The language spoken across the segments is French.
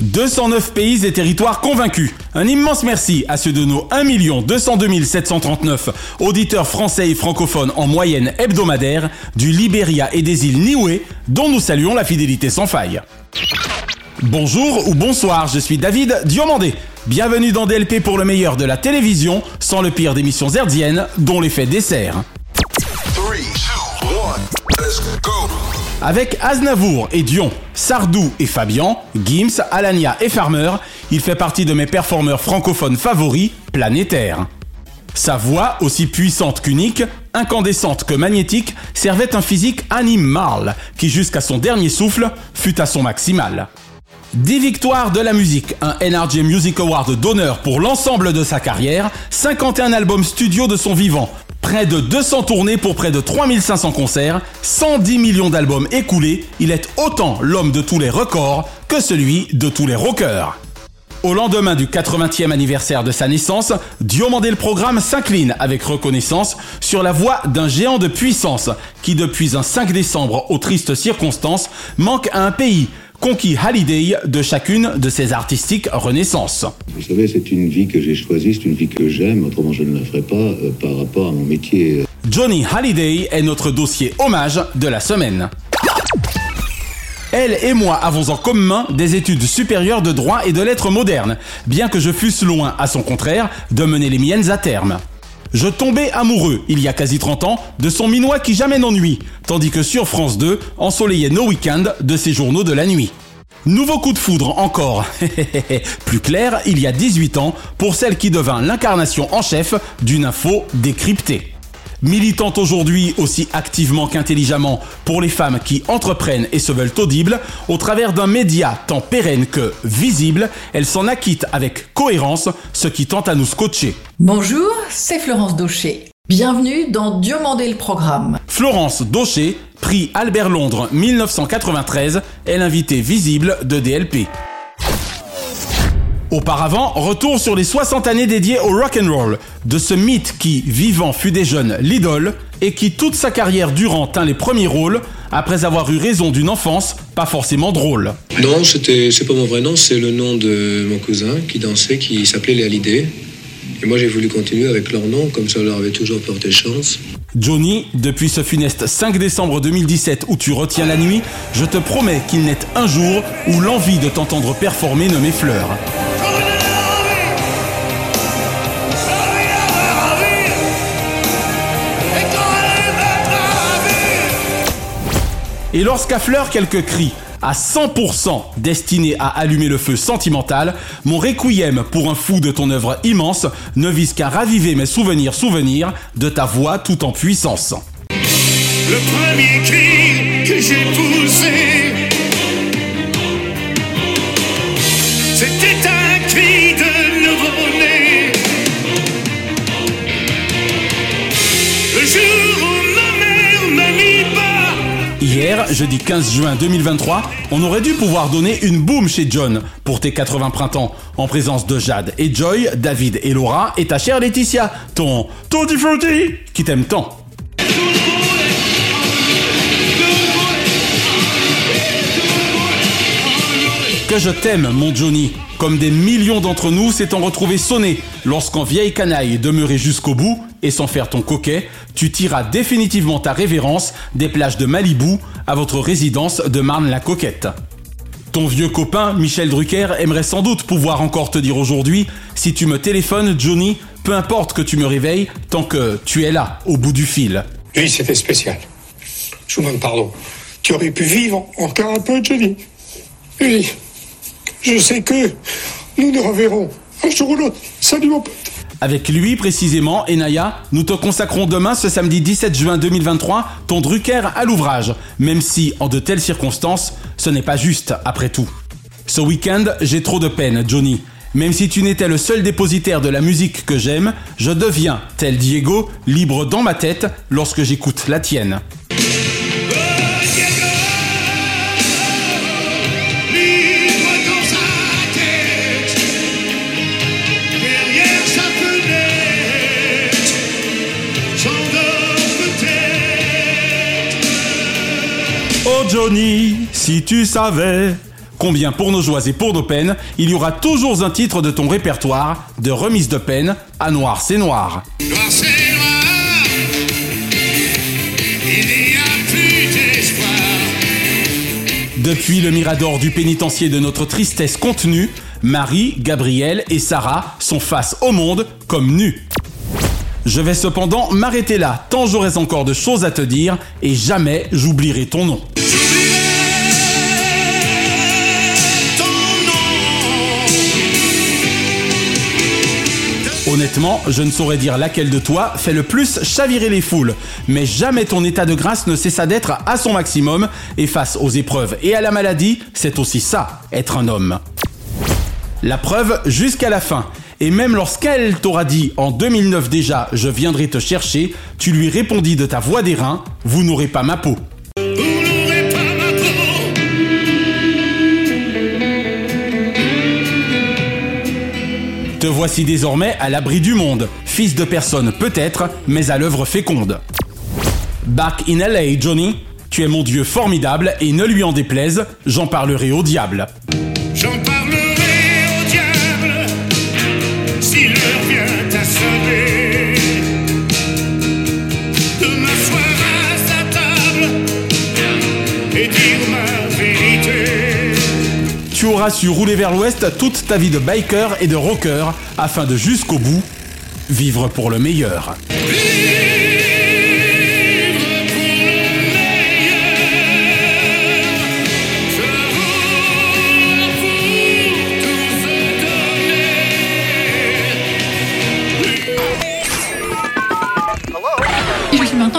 209 pays et territoires convaincus. Un immense merci à ceux de nos 1 202 739 auditeurs français et francophones en moyenne hebdomadaire du Libéria et des îles Niue, dont nous saluons la fidélité sans faille. Bonjour ou bonsoir, je suis David Diomandé. Bienvenue dans DLP pour le meilleur de la télévision, sans le pire d'émissions herdiennes, dont l'effet dessert. Avec Aznavour et Dion, Sardou et Fabian, Gims, Alania et Farmer, il fait partie de mes performeurs francophones favoris planétaires. Sa voix, aussi puissante qu'unique, incandescente que magnétique, servait un physique animal qui, jusqu'à son dernier souffle, fut à son maximal. 10 victoires de la musique, un NRJ Music Award d'honneur pour l'ensemble de sa carrière, 51 albums studio de son vivant, Près de 200 tournées pour près de 3500 concerts, 110 millions d'albums écoulés, il est autant l'homme de tous les records que celui de tous les rockers. Au lendemain du 80e anniversaire de sa naissance, Diomandé le programme s'incline avec reconnaissance sur la voix d'un géant de puissance qui depuis un 5 décembre aux tristes circonstances manque à un pays conquis Halliday de chacune de ses artistiques renaissances. Vous savez, c'est une vie que j'ai choisie, c'est une vie que j'aime, autrement je ne la ferai pas euh, par rapport à mon métier. Johnny Halliday est notre dossier hommage de la semaine. Elle et moi avons en commun des études supérieures de droit et de lettres modernes, bien que je fusse loin, à son contraire, de mener les miennes à terme. Je tombais amoureux, il y a quasi 30 ans, de son minois qui jamais n'ennuie, tandis que sur France 2, ensoleillait nos week-ends de ses journaux de la nuit. Nouveau coup de foudre encore, plus clair, il y a 18 ans, pour celle qui devint l'incarnation en chef d'une info décryptée. Militante aujourd'hui aussi activement qu'intelligemment pour les femmes qui entreprennent et se veulent audibles, au travers d'un média tant pérenne que visible, elle s'en acquitte avec cohérence, ce qui tente à nous scotcher. Bonjour, c'est Florence Daucher. Bienvenue dans Diomandé le programme. Florence Daucher, prix Albert Londres 1993, est l'invitée visible de DLP. Auparavant, retour sur les 60 années dédiées au rock and roll, de ce mythe qui, vivant, fut des jeunes l'idole et qui toute sa carrière durant tint les premiers rôles après avoir eu raison d'une enfance pas forcément drôle. Non, c'était c'est pas mon vrai nom, c'est le nom de mon cousin qui dansait, qui s'appelait Hallyday. Et moi j'ai voulu continuer avec leur nom, comme ça leur avait toujours porté chance. Johnny, depuis ce funeste 5 décembre 2017 où tu retiens la nuit, je te promets qu'il n'est un jour où l'envie de t'entendre performer ne m'effleure. Et lorsqu'affleurent quelques cris, à 100% destinés à allumer le feu sentimental, mon requiem pour un fou de ton œuvre immense ne vise qu'à raviver mes souvenirs souvenirs de ta voix tout en puissance. Le premier cri que j'ai poussé, Jeudi 15 juin 2023, on aurait dû pouvoir donner une boum chez John pour tes 80 printemps, en présence de Jade et Joy, David et Laura et ta chère Laetitia, ton Tutti Frutti, qui t'aime tant. Que je t'aime, mon Johnny. Comme des millions d'entre nous s'étant retrouvés sonnés lorsqu'en vieille canaille demeuré jusqu'au bout et sans faire ton coquet, tu tiras définitivement ta révérence des plages de Malibu à votre résidence de Marne-la-Coquette. Ton vieux copain, Michel Drucker, aimerait sans doute pouvoir encore te dire aujourd'hui, si tu me téléphones, Johnny, peu importe que tu me réveilles, tant que tu es là, au bout du fil. Oui, c'était spécial. Je vous demande pardon. tu aurais pu vivre encore un peu, Johnny. Oui, je sais que nous nous reverrons un jour ou l'autre. Salut mon pote. Avec lui précisément, Enaya, nous te consacrons demain, ce samedi 17 juin 2023, ton Drucker à l'ouvrage, même si, en de telles circonstances, ce n'est pas juste, après tout. Ce week-end, j'ai trop de peine, Johnny. Même si tu n'étais le seul dépositaire de la musique que j'aime, je deviens, tel Diego, libre dans ma tête lorsque j'écoute la tienne. Johnny, si tu savais combien pour nos joies et pour nos peines, il y aura toujours un titre de ton répertoire de remise de peine à noir c'est noir. Noir c'est noir, il n'y a plus d'espoir. Depuis le mirador du pénitencier de notre tristesse contenue, Marie, Gabrielle et Sarah sont face au monde comme nus. Je vais cependant m'arrêter là, tant j'aurai encore de choses à te dire, et jamais j'oublierai ton nom. Honnêtement, je ne saurais dire laquelle de toi fait le plus chavirer les foules, mais jamais ton état de grâce ne cessa d'être à son maximum, et face aux épreuves et à la maladie, c'est aussi ça, être un homme. La preuve jusqu'à la fin. Et même lorsqu'elle t'aura dit en 2009 déjà je viendrai te chercher, tu lui répondis de ta voix d'airain, vous n'aurez pas ma peau. Vous n'aurez pas ma peau. Te voici désormais à l'abri du monde, fils de personne peut-être, mais à l'œuvre féconde. Back in LA, Johnny, tu es mon dieu formidable et ne lui en déplaise, j'en parlerai au diable. Auras su rouler vers l'ouest toute ta vie de biker et de rocker afin de jusqu'au bout vivre pour le meilleur.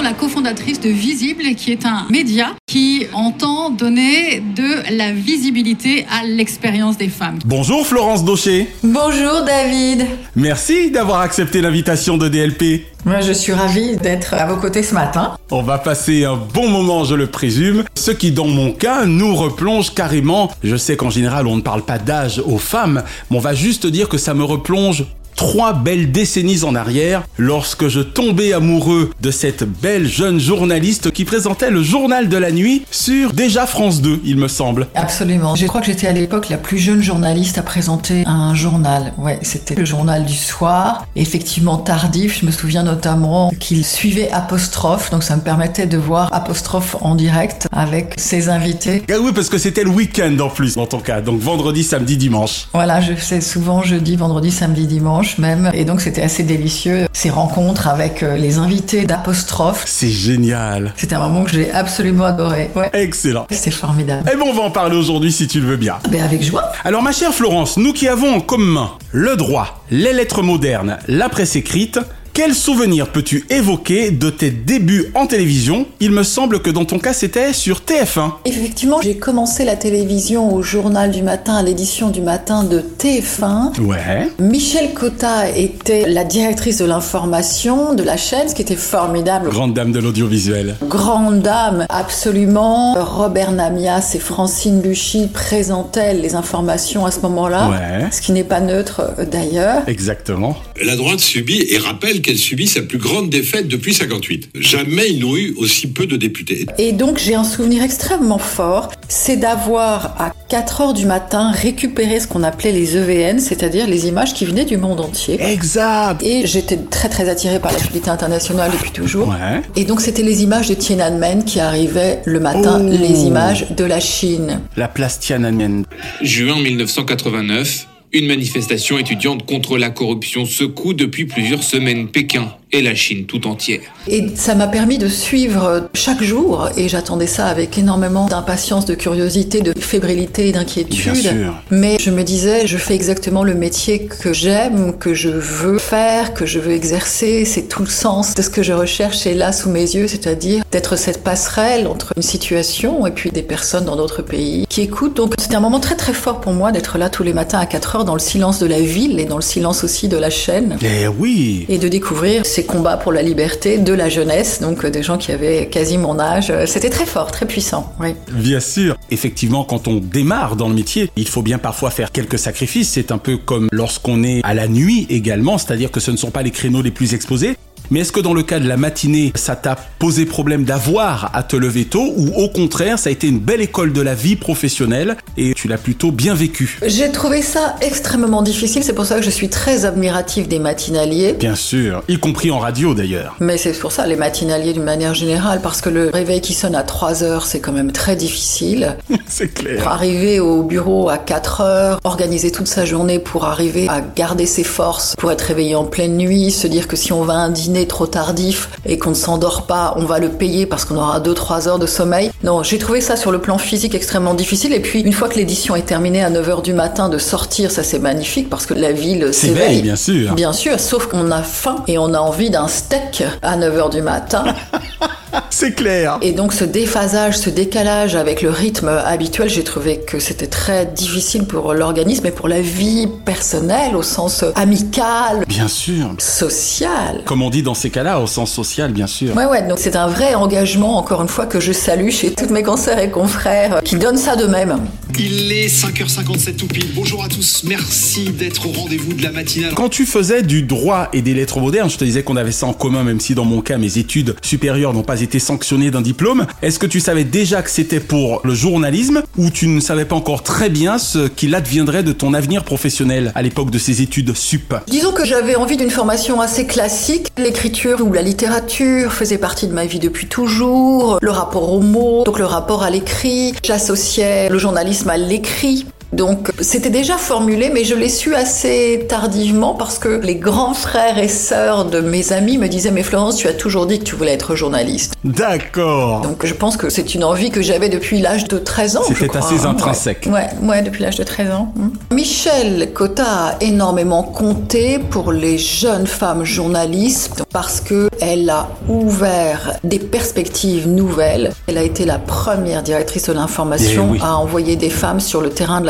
La cofondatrice de Visible, qui est un média qui entend donner de la visibilité à l'expérience des femmes. Bonjour Florence Daucher. Bonjour David. Merci d'avoir accepté l'invitation de DLP. Moi, je suis ravie d'être à vos côtés ce matin. On va passer un bon moment, je le présume, ce qui dans mon cas nous replonge carrément. Je sais qu'en général on ne parle pas d'âge aux femmes, mais on va juste dire que ça me replonge trois belles décennies en arrière, lorsque je tombais amoureux de cette belle jeune journaliste qui présentait le journal de la nuit sur déjà France 2, il me semble. Absolument. Je crois que j'étais à l'époque la plus jeune journaliste à présenter un journal. Ouais, c'était le journal du soir. Effectivement tardif. Je me souviens notamment qu'il suivait Apostrophe, donc ça me permettait de voir Apostrophe en direct avec ses invités. Ah oui, parce que c'était le week-end en plus dans ton cas, donc vendredi, samedi, dimanche. Voilà, je fais souvent jeudi, vendredi, samedi, dimanche même. Et donc c'était assez délicieux, ces rencontres avec euh, les invités d'Apostrophe. C'est génial. C'était un moment que j'ai absolument adoré. Ouais. Excellent. C'était formidable. Eh bon, on va en parler aujourd'hui si tu le veux bien. Ben avec joie. Alors ma chère Florence, nous qui avons en commun le droit, les lettres modernes, la presse écrite, quel souvenir peux-tu évoquer de tes débuts en télévision? Il me semble que dans ton cas c'était sur TF1. Effectivement, j'ai commencé la télévision au journal du matin, à l'édition du matin de TF1. Ouais. Michel Cotta était la directrice de l'information de la chaîne, ce qui était formidable. Grande dame de l'audiovisuel. Grande dame, absolument. Robert Namias et Francine Luchy présentaient les informations à ce moment-là, Ouais. ce qui n'est pas neutre euh, d'ailleurs. Exactement. La droite subit et rappelle qu'elle subit sa plus grande défaite depuis 58. Jamais ils n'ont eu aussi peu de députés. Et donc j'ai un souvenir extrêmement fort, c'est d'avoir à 4 heures du matin récupéré ce qu'on appelait les EVN, c'est-à-dire les images qui venaient du monde entier. Exact. Et j'étais très très attirée par l'actualité internationale depuis toujours. Ouais. Et donc c'était les images de Tiananmen qui arrivaient le matin, Oh. les images de la Chine. La place Tiananmen. Juin 1989, une manifestation étudiante contre la corruption secoue depuis plusieurs semaines Pékin. Et la Chine tout entière. Et ça m'a permis de suivre chaque jour, et j'attendais ça avec énormément d'impatience, de curiosité, de fébrilité et d'inquiétude. Bien sûr. Mais je me disais, je fais exactement le métier que j'aime, que je veux faire, que je veux exercer. C'est tout le sens de ce que je recherche est là sous mes yeux, c'est-à-dire d'être cette passerelle entre une situation et puis des personnes dans d'autres pays qui écoutent. Donc c'était un moment très très fort pour moi d'être là tous les matins à 4 heures dans le silence de la ville et dans le silence aussi de la chaîne. Eh oui Et de découvrir ces combats pour la liberté de la jeunesse, donc des gens qui avaient quasi mon âge. C'était très fort, très puissant. Oui. Bien sûr. Effectivement, quand on démarre dans le métier, il faut bien parfois faire quelques sacrifices. C'est un peu comme lorsqu'on est à la nuit également, c'est-à-dire que ce ne sont pas les créneaux les plus exposés. Mais est-ce que dans le cas de la matinée, ça t'a posé problème d'avoir à te lever tôt ou au contraire, ça a été une belle école de la vie professionnelle et tu l'as plutôt bien vécu? J'ai trouvé ça extrêmement difficile, c'est pour ça que je suis très admirative des matinaliers. Bien sûr, y compris en radio d'ailleurs. Mais c'est pour ça les matinaliers d'une manière générale, parce que le réveil qui sonne à 3 heures, c'est quand même très difficile. c'est clair. Pour arriver au bureau à 4 heures, organiser toute sa journée pour arriver à garder ses forces, pour être réveillé en pleine nuit, se dire que si on va à un dîner trop tardif et qu'on ne s'endort pas, on va le payer parce qu'on aura 2-3 heures de sommeil. Non, j'ai trouvé ça sur le plan physique extrêmement difficile. Et puis, une fois que l'édition est terminée à 9h du matin, de sortir, ça c'est magnifique parce que la ville s'éveille. bien sûr. Bien sûr, sauf qu'on a faim et on a envie d'un steak à 9h du matin. C'est clair. Et donc ce déphasage, ce décalage avec le rythme habituel, j'ai trouvé que c'était très difficile pour l'organisme et pour la vie personnelle au sens amical, Bien sûr. social. Comme on dit dans ces cas-là, au sens social, bien sûr. Ouais, ouais, donc c'est un vrai engagement, encore une fois, que je salue chez toutes mes consoeurs et confrères qui donnent ça d'eux-mêmes. Il est 5h57 tout pile. Bonjour à tous, merci d'être au rendez-vous de la matinale. Quand tu faisais du droit et des lettres modernes, je te disais qu'on avait ça en commun, même si dans mon cas, mes études supérieures n'ont pas été sanctionnées d'un diplôme. Est-ce que tu savais déjà que c'était pour le journalisme ou tu ne savais pas encore très bien ce qu'il adviendrait de ton avenir professionnel à l'époque de ces études sup? Disons que j'avais envie d'une formation assez classique. L'écriture ou la littérature faisait partie de ma vie depuis toujours. Le rapport aux mots, donc le rapport à l'écrit. J'associais le journalisme à l'écrit. Donc c'était déjà formulé, mais je l'ai su assez tardivement parce que les grands frères et sœurs de mes amis me disaient Mais Florence, tu as toujours dit que tu voulais être journaliste. D'accord. Donc je pense que c'est une envie que j'avais depuis l'âge de 13 ans. C'était assez hein. intrinsèque. Ouais, ouais, ouais, depuis l'âge de 13 ans. hmm. Michel Cotta a énormément compté pour les jeunes femmes journalistes parce que elle a ouvert des perspectives nouvelles. Elle a été la première directrice de l'information Eh oui. à envoyer des femmes sur le terrain de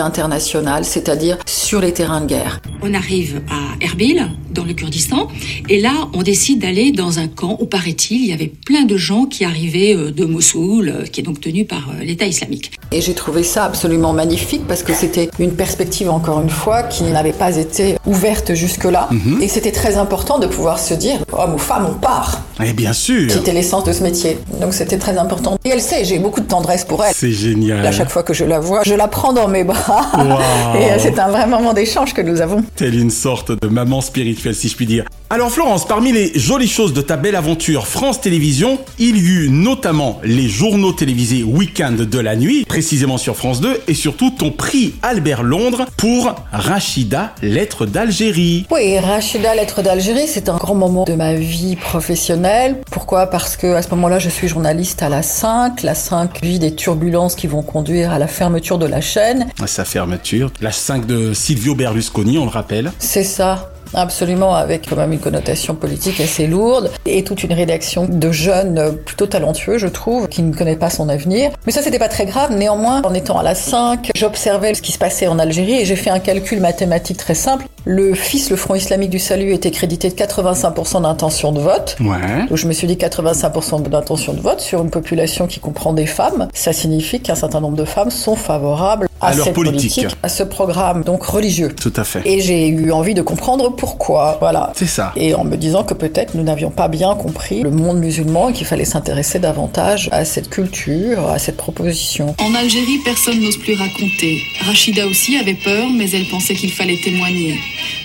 internationale, c'est-à-dire sur les terrains de guerre. On arrive à Erbil, dans le Kurdistan, et là, on décide d'aller dans un camp où, paraît-il, il y avait plein de gens qui arrivaient euh, de Mossoul, euh, qui est donc tenu par euh, l'État islamique. Et j'ai trouvé ça absolument magnifique parce que c'était une perspective, encore une fois, qui n'avait pas été ouverte jusque-là. Mhm. Et c'était très important de pouvoir se dire, homme ou femme, on part. Eh bien sûr. Qui était l'essence de ce métier. Donc c'était très important. Et elle sait, j'ai beaucoup de tendresse pour elle. C'est génial. À chaque fois que je la vois, je la prends dans mes bras. Wow. Et c'est un vrai moment d'échange que nous avons. Telle une sorte de maman spirituelle, si je puis dire. Alors Florence, parmi les jolies choses de ta belle aventure France Télévisions, il y eut notamment les journaux télévisés Week-end de la nuit, précisément sur France 2, et surtout ton prix Albert Londres pour Rachida, lettre d'Algérie. Oui, Rachida, lettre d'Algérie, c'est un grand moment de ma vie professionnelle. Pourquoi? Parce que à ce moment-là, je suis journaliste à la 5. La 5 vit des turbulences qui vont conduire à la fermeture de la chaîne. Sa fermeture, la 5 de Silvio Berlusconi, on le rappelle. C'est ça. Absolument, avec quand même une connotation politique assez lourde et toute une rédaction de jeunes plutôt talentueux, je trouve, qui ne connaît pas son avenir. Mais ça, c'était pas très grave. Néanmoins, en étant à la 5, j'observais ce qui se passait en Algérie et j'ai fait un calcul mathématique très simple. Le FIS, le Front Islamique du Salut, était crédité de 85% d'intention de vote. Ouais. Donc je me suis dit 85% d'intention de vote sur une population qui comprend des femmes. Ça signifie qu'un certain nombre de femmes sont favorables à, À leur cette politique. à ce programme donc religieux. Tout à fait. Et j'ai eu envie de comprendre pourquoi. Voilà. C'est ça. Et en me disant que peut-être nous n'avions pas bien compris le monde musulman et qu'il fallait s'intéresser davantage à cette culture, à cette proposition. En Algérie, personne n'ose plus raconter. Rachida aussi avait peur, mais elle pensait qu'il fallait témoigner.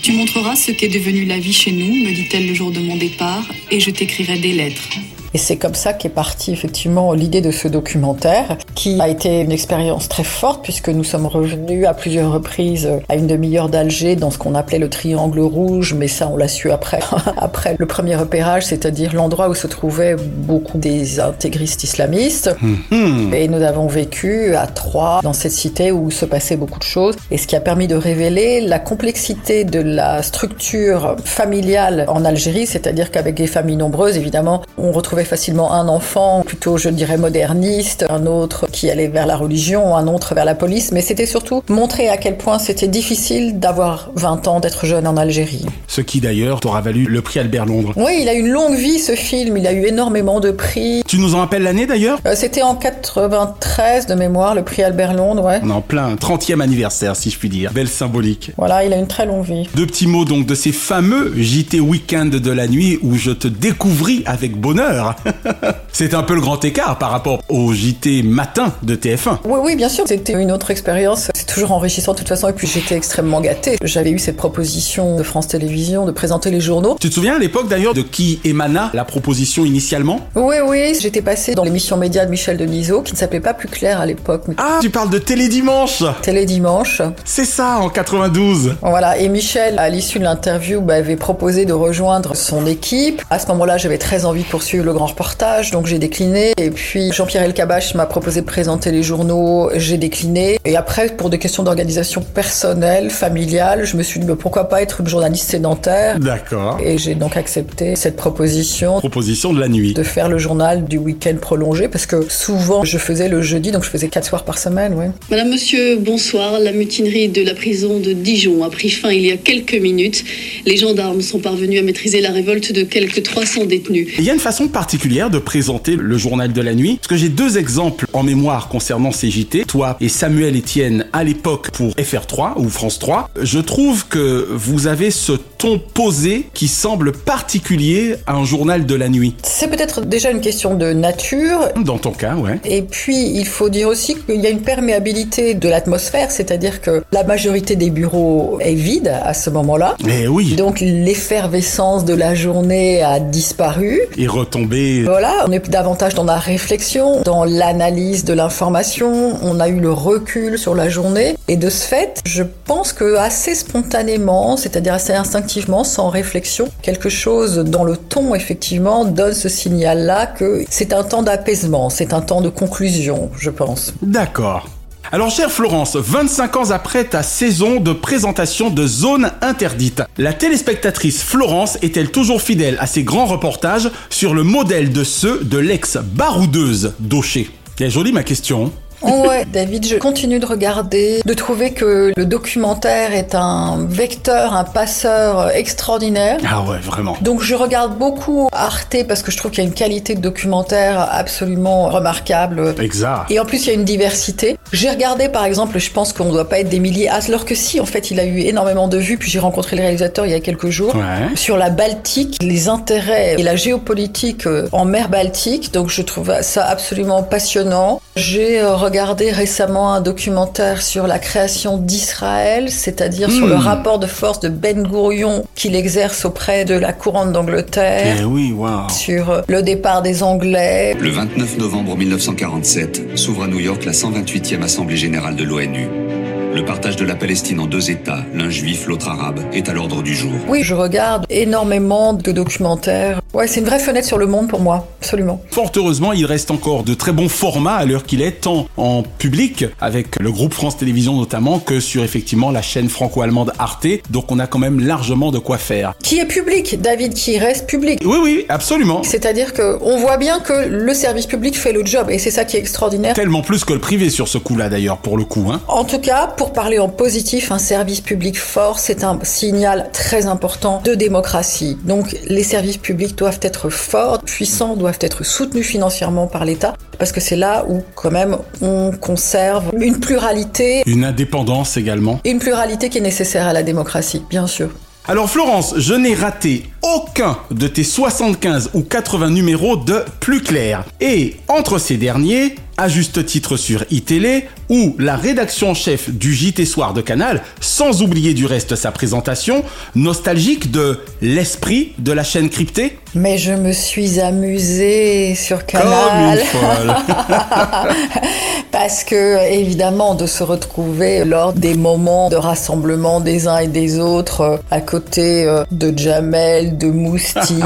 Tu montreras ce qu'est devenue la vie chez nous, me dit-elle le jour de mon départ, et je t'écrirai des lettres. Et c'est comme ça qu'est partie effectivement l'idée de ce documentaire, qui a été une expérience très forte puisque nous sommes revenus à plusieurs reprises à une demi-heure d'Alger dans ce qu'on appelait le triangle rouge, mais ça on l'a su après, après le premier repérage, c'est-à-dire l'endroit où se trouvaient beaucoup des intégristes islamistes. Mhm. Et nous avons vécu à Troyes, dans cette cité où se passaient beaucoup de choses, et ce qui a permis de révéler la complexité de la structure familiale en Algérie, c'est-à-dire qu'avec des familles nombreuses, évidemment, on facilement un enfant plutôt, je dirais, moderniste, un autre qui allait vers la religion, un autre vers la police, mais c'était surtout montrer à quel point c'était difficile d'avoir 20 ans, d'être jeune en Algérie. Ce qui d'ailleurs t'aura valu le prix Albert Londres. Oui, il a une longue vie ce film, il a eu énormément de prix. Tu nous en rappelles l'année d'ailleurs? Euh, C'était en 93 de mémoire, le prix Albert Londres, ouais. On est en plein 30e anniversaire si je puis dire. Belle symbolique. Voilà, il a une très longue vie. Deux petits mots donc de ces fameux JT Week-end de la nuit où je te découvris avec bonheur. C'est un peu le grand écart par rapport au JT matin de TF1. Oui, oui, bien sûr, c'était une autre expérience. C'est toujours enrichissant de toute façon, et puis j'étais extrêmement gâtée. J'avais eu cette proposition de France Télévisions de présenter les journaux. Tu te souviens à l'époque d'ailleurs de qui émana la proposition initialement? Oui, oui, j'étais passée dans l'émission média de Michel Denisot, qui ne s'appelait pas plus clair à l'époque. Ah, tu parles de Télédimanche Télé Dimanche. C'est ça, en 92 Voilà, et Michel, à l'issue de l'interview, m'avait proposé de rejoindre son équipe. À ce moment-là, j'avais très envie de poursuivre le grand reportage, donc j'ai décliné. Et puis Jean-Pierre Elkabach m'a proposé de présenter les journaux, j'ai décliné. Et après, pour des questions d'organisation personnelle, familiale, je me suis dit, mais pourquoi pas être une journaliste sédentaire? D'accord. Et j'ai donc accepté cette proposition Proposition de la nuit. de faire le journal du week-end prolongé, parce que souvent, je faisais le jeudi, donc je faisais quatre soirs par semaine, ouais. Madame, monsieur, bonsoir. La mutinerie de la prison de Dijon a pris fin il y a quelques minutes. Les gendarmes sont parvenus à maîtriser la révolte de quelques 300 détenus. Il y a une façon particulière de présenter le journal de la nuit, parce que j'ai deux exemples en mémoire concernant ces JT, toi et Samuel Etienne à l'époque pour FR3 ou France 3. Je trouve que vous avez ce ton posé qui semble particulier à un journal de la nuit. C'est peut-être déjà une question de nature, Dans ton cas, ouais. Et puis, il faut dire aussi qu'il y a une perméabilité de l'atmosphère, c'est-à-dire que la majorité des bureaux est vide à ce moment-là. Eh oui. Donc, l'effervescence de la journée a disparu. Et retomber. Voilà, on est davantage dans la réflexion, dans l'analyse de l'information, on a eu le recul sur la journée, et de ce fait, je pense que assez spontanément, c'est-à-dire assez instinctivement, sans réflexion, quelque chose dans le ton, effectivement, donne ce signal-là que c'est un temps d'apaisement, c'est un temps de conclusion, je pense. D'accord. Alors, chère Florence, 25 ans après ta saison de présentation de Zone Interdite, la téléspectatrice Florence est-elle toujours fidèle à ses grands reportages sur le modèle de ceux de l'ex-baroudeuse d'Aucher? C'est jolie ma question. Ouais, David, je continue de regarder, de trouver que le documentaire est un vecteur, un passeur extraordinaire. Ah ouais, vraiment. Donc je regarde beaucoup Arte parce que je trouve qu'il y a une qualité de documentaire absolument remarquable. Exact. Et en plus, il y a une diversité. J'ai regardé, par exemple, je pense qu'on ne doit pas être des milliers, alors que si, en fait, il a eu énormément de vues, puis j'ai rencontré le réalisateur il y a quelques jours, Ouais. sur la Baltique, les intérêts et la géopolitique euh, en mer Baltique. Donc je trouve ça absolument passionnant. J'ai euh, regardé récemment un documentaire sur la création d'Israël, c'est-à-dire sur Hmm. le rapport de force de Ben Gourion qu'il exerce auprès de la couronne d'Angleterre. Eh oui, waouh. Sur euh, le départ des Anglais, Le 29 novembre 1947 s'ouvre à New York la 128e Assemblée générale de l'ONU. Le partage de la Palestine en deux États, l'un juif, l'autre arabe, est à l'ordre du jour. Oui, je regarde énormément de documentaires. Ouais, c'est une vraie fenêtre sur le monde pour moi, absolument. Fort heureusement, il reste encore de très bons formats à l'heure qu'il est, tant en public, avec le groupe France Télévisions notamment, que sur effectivement la chaîne franco-allemande Arte. Donc on a quand même largement de quoi faire. Qui est public, David, qui reste public. Oui, oui, absolument. C'est-à-dire que on voit bien que le service public fait le job, et c'est ça qui est extraordinaire. Tellement plus que le privé sur ce coup-là d'ailleurs, pour le coup. Hein. En tout cas, pour parler en positif, un service public fort, c'est un signal très important de démocratie. Donc les services publics doivent être forts, puissants, doivent être soutenus financièrement par l'État, parce que c'est là où quand même on conserve une pluralité, Une indépendance également. une pluralité qui est nécessaire à la démocratie, bien sûr. Alors Florence, je n'ai raté aucun de tes 75 ou 80 numéros de Plus Clair. Et entre ces derniers, à juste titre sur iTélé, ou la rédaction en chef du JT Soir de Canal, sans oublier du reste sa présentation, nostalgique de l'esprit de la chaîne cryptée Mais je me suis amusée sur Canal. Comme une folle. Parce que, évidemment, de se retrouver lors des moments de rassemblement des uns et des autres, euh, à côté euh, de Jamel, de Moustique,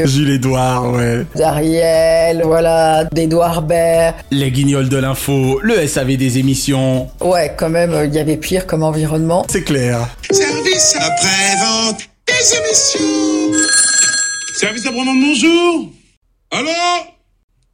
Jules Edouard, ouais. d'Ariel, voilà, d'Edouard Baird. Les guignols de l'info, le SAV des émissions. Ouais, quand même, euh, il y avait pire comme environnement. C'est clair. Service après-vente des émissions. Service après-vente, bonjour. Allô?